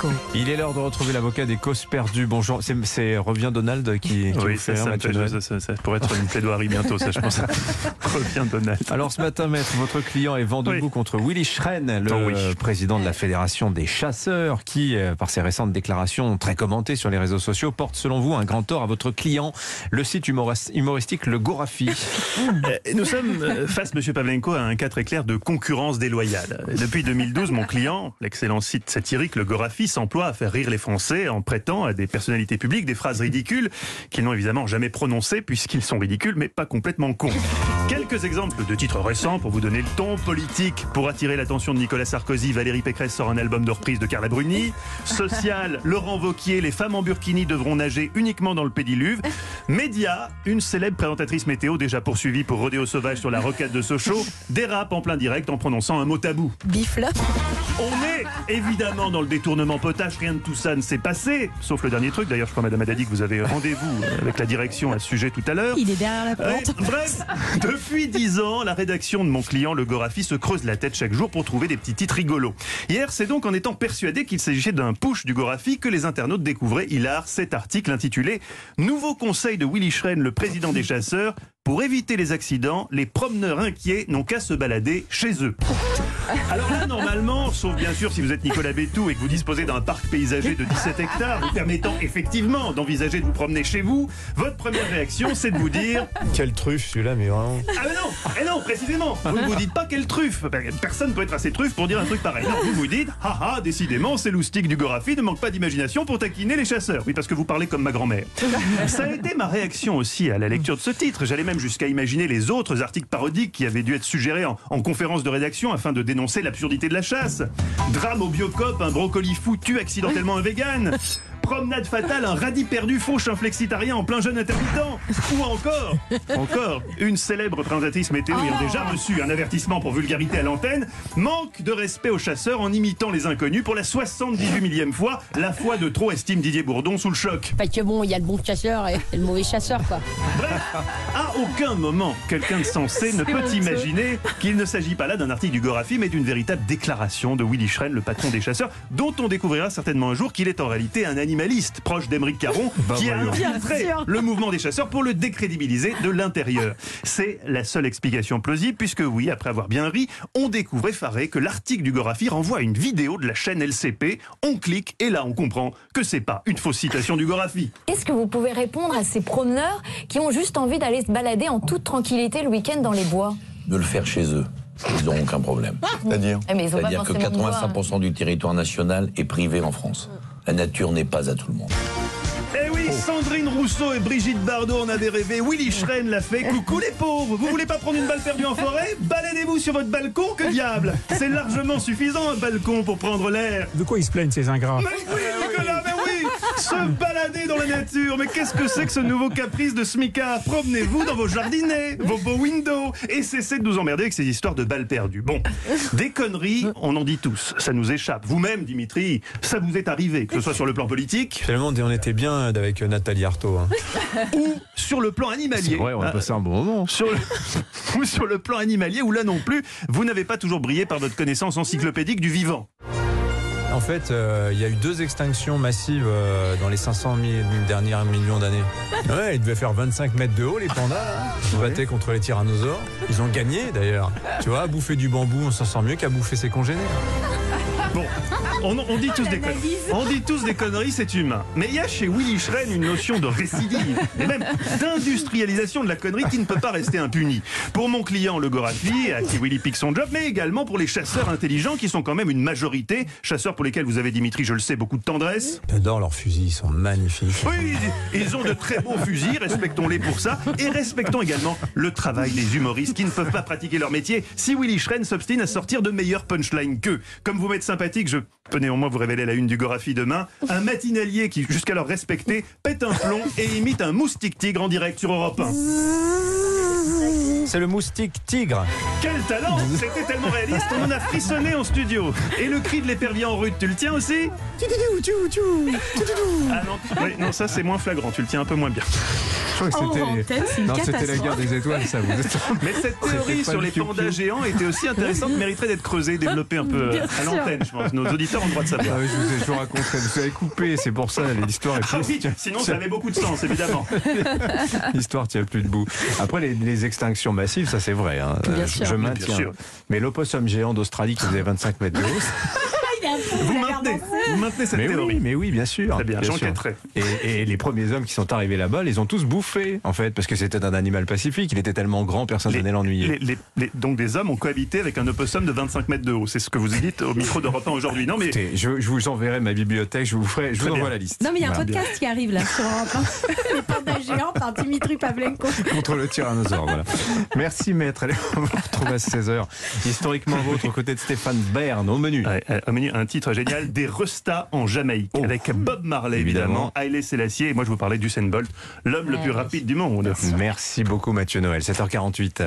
Co. Il est l'heure de retrouver l'avocat des causes perdues. Bonjour, c'est- c'est Revient Donald qui, qui Oui, ça, ça, ça- ça- ça pourrait être une plaidoirie bientôt, ça, je pense. Reviens, Donald. Alors ce matin, maître, votre client est vent debout Oui. contre Willy Schren, le Oh oui. euh, président de la Fédération des chasseurs, qui, euh, par ses récentes déclarations très commentées sur les réseaux sociaux, porte selon vous un grand tort à votre client, le site humoristique Le Gorafi. Euh, Nous sommes euh, face, Monsieur Pavlenko, à un cas très clair de concurrence déloyale. Depuis 2012, mon client, l'excellent site satirique Le Gorafi, s'emploie à faire rire les Français en prêtant à des personnalités publiques des phrases ridicules qu'ils n'ont évidemment jamais prononcées puisqu'ils sont ridicules mais pas complètement cons. Quelques exemples de titres récents pour vous donner le ton politique. Pour attirer l'attention de Nicolas Sarkozy, Valérie Pécresse sort un album de reprise de Carla Bruni. Social, Laurent Vauquier, les femmes en burkini devront nager uniquement dans le pédiluve. Média, une célèbre présentatrice météo déjà poursuivie pour rodéo sauvage sur la rocade de Sochaux, dérape en plein direct en prononçant un mot tabou. Bifle. On est évidemment dans le détournement potache, rien de tout ça ne s'est passé, sauf le dernier truc. D'ailleurs, je crois, Madame Haddadi, que vous avez rendez-vous avec la direction à ce sujet tout à l'heure. Il est derrière la porte. bref, depuis dix ans, la rédaction de mon client, le Gorafi, se creuse la tête chaque jour pour trouver des petits titres rigolos. Hier, c'est donc en étant persuadé qu'il s'agissait d'un push du Gorafi que les internautes découvraient hilar cet article intitulé Nouveau conseil de Willy Schren, le président des chasseurs. Pour éviter les accidents, les promeneurs inquiets n'ont qu'à se balader chez eux. Alors là, normalement, sauf bien sûr si vous êtes Nicolas Bétou et que vous disposez d'un parc paysager de 17 hectares, vous permettant effectivement d'envisager de vous promener chez vous, votre première réaction, c'est de vous dire Quelle truffe celui-là, mais vraiment. ah mais non, eh non, précisément. Vous ne vous dites pas quelle truffe. Ben, Personne peut être assez truffe pour dire un truc pareil. Non, vous vous dites, haha, décidément, c'est loustique du Gorafi ne manque pas d'imagination pour taquiner les chasseurs. Oui, parce que vous parlez comme ma grand-mère. Ça a été ma réaction aussi à la lecture de ce titre. J'allais jusqu'à imaginer les autres articles parodiques qui avaient dû être suggérés en, en conférence de rédaction afin de dénoncer l'absurdité de la chasse. Drame au biocop, un brocoli fou tue accidentellement un vegan. Promenade fatale, un radis perdu fauche un flexitarien en plein jeûne intermittent. Ou encore, encore, une célèbre présentatrice météo ayant déjà reçu un avertissement pour vulgarité à l'antenne, manque de respect aux chasseurs en imitant les inconnus pour la 78 millième fois, la fois de trop estime Didier Bourdon sous le choc. Parce que bon, il y a le bon chasseur et le mauvais chasseur, quoi. Bref, à aucun moment, quelqu'un de sensé ne peut imaginer qu'il ne s'agit pas là d'un article du Gorafi, mais d'une véritable déclaration de Willy Schren, le patron des chasseurs, dont on découvrira certainement un jour qu'il est en réalité un animaliste proche d'Emeric Caron, qui a infiltré le mouvement des chasseurs pour le décrédibiliser de l'intérieur. C'est la seule explication plausible, puisque oui, après avoir bien ri, on découvre effaré que l'article du Gorafi renvoie à une vidéo de la chaîne LCP. On clique et là on comprend que c'est pas une fausse citation du Gorafi. Qu'est-ce que vous pouvez répondre à ces promeneurs qui ont juste envie d'aller se balader en toute tranquillité le week-end dans les bois? De le faire chez eux. Ils n'ont aucun problème. C'est-à-dire pas C'est-à-dire que forcément de bois. 85% du territoire national est privé en France. La nature n'est pas à tout le monde. Eh oui, Sandrine Rousseau et Brigitte Bardot en avaient rêvé. Willy Schren l'a fait. Coucou les pauvres. Vous voulez pas prendre une balle perdue en forêt? Baladez-vous sur votre balcon, que diable C'est largement suffisant un balcon pour prendre l'air. De quoi ils se plaignent ces ingrats? Mais oui, Nicolas, Se balader dans la nature. Mais qu'est-ce que c'est que ce nouveau caprice de Smika? Promenez-vous dans vos jardinets, vos beaux windows, et cessez de nous emmerder avec ces histoires de balles perdues. Bon, des conneries, on en dit tous. Ça nous échappe. Vous-même, Dimitri, ça vous est arrivé, que ce soit sur le plan politique Finalement, on était bien avec Nathalie Arthaud. hein. ou sur le plan animalier. Vrai, on a Ah, passé un bon moment. sur le, ou sur le plan animalier, où là non plus, vous n'avez pas toujours brillé par votre connaissance encyclopédique du vivant. En fait, euh, il y a eu deux extinctions massives euh, dans les 500 000 dernières millions d'années. Ouais, ils devaient faire 25 mètres de haut, les pandas. là. Ils se battaient contre les tyrannosaures. Ils ont gagné, d'ailleurs. Tu vois, à bouffer du bambou, on s'en sent mieux qu'à bouffer ses congénères. Bon, on, on dit tous des conneries. On dit tous des conneries, c'est humain. Mais il y a chez Willy Schren une notion de récidive et même d'industrialisation de la connerie qui ne peut pas rester impunie. Pour mon client, le Gorafi, à qui Willy pique son job, mais également pour les chasseurs intelligents qui sont quand même une majorité. Chasseurs pour lesquels vous avez, Dimitri, je le sais, beaucoup de tendresse. J'adore leurs fusils, ils sont magnifiques. Oui, ils ont de très beaux fusils, respectons-les pour ça, et respectons également le travail des humoristes qui ne peuvent pas pratiquer leur métier si Willy Schren s'obstine à sortir de meilleures punchlines qu'eux. Comme vous m'êtes sympathique, je peux néanmoins vous révéler la une du Gorafi demain. Un matinalier qui, jusqu'alors respecté, pète un plomb et imite un moustique tigre en direct sur Europe 1. C'est le moustique tigre. Quel talent C'était tellement réaliste, on en a frissonné en studio. Et le cri de l'épervier en rude, tu le tiens aussi? Ah non, oui, non ça c'est moins flagrant, tu le tiens un peu moins bien. Crois que En c'était non, la guerre des étoiles, ça vous êtes Mais cette théorie sur le les pandas géants était aussi intéressante, mériterait d'être creusée, développée un peu Bien à l'antenne, je pense. Nos auditeurs ont le droit de Ah savoir. oui, je vous ai toujours raconté, vous avez coupé, c'est pour ça, l'histoire est Ah oui, sinon ça avait beaucoup de sens, évidemment. L'histoire tient plus debout. Après, les, les extinctions massives, ça c'est vrai. hein. Bien Euh, sûr. Je Bien maintiens. sûr. Mais l'opossum géant d'Australie qui faisait 25 mètres de haut. Vous maintenez, garde vous maintenez cette Mais théorie. oui, mais oui, bien sûr. Très bien, j'enquêterai. Et, et les premiers hommes qui sont arrivés là-bas, les ont tous bouffés, en fait, parce que c'était un animal pacifique. Il était tellement grand, personne ne venait l'ennuyer. les- les- les- donc des hommes ont cohabité avec un opossum de 25 mètres de haut. C'est ce que vous dites au micro d'Europe 1 aujourd'hui. Non mais Écoutez, je, je vous enverrai ma bibliothèque, je vous ferai, je vous envoie bien. la liste. Non, mais il y a un Voilà. podcast qui arrive là sur Europe 1. Les pandas géants par Dimitri Pavlenko. contre le tyrannosaure. Voilà. Merci maître. Allez, on vous retrouve à 16h. Historiquement vôtre, aux côtés de Stéphane Bern, au menu. Ouais, euh, un, menu- un titre génial, Des Restas en Jamaïque, Oh. avec Bob Marley évidemment. Haile Selassie, et moi je vous parlais d'Usain Bolt, l'homme le plus rapide du monde. Merci beaucoup Mathieu Noël, 7h48.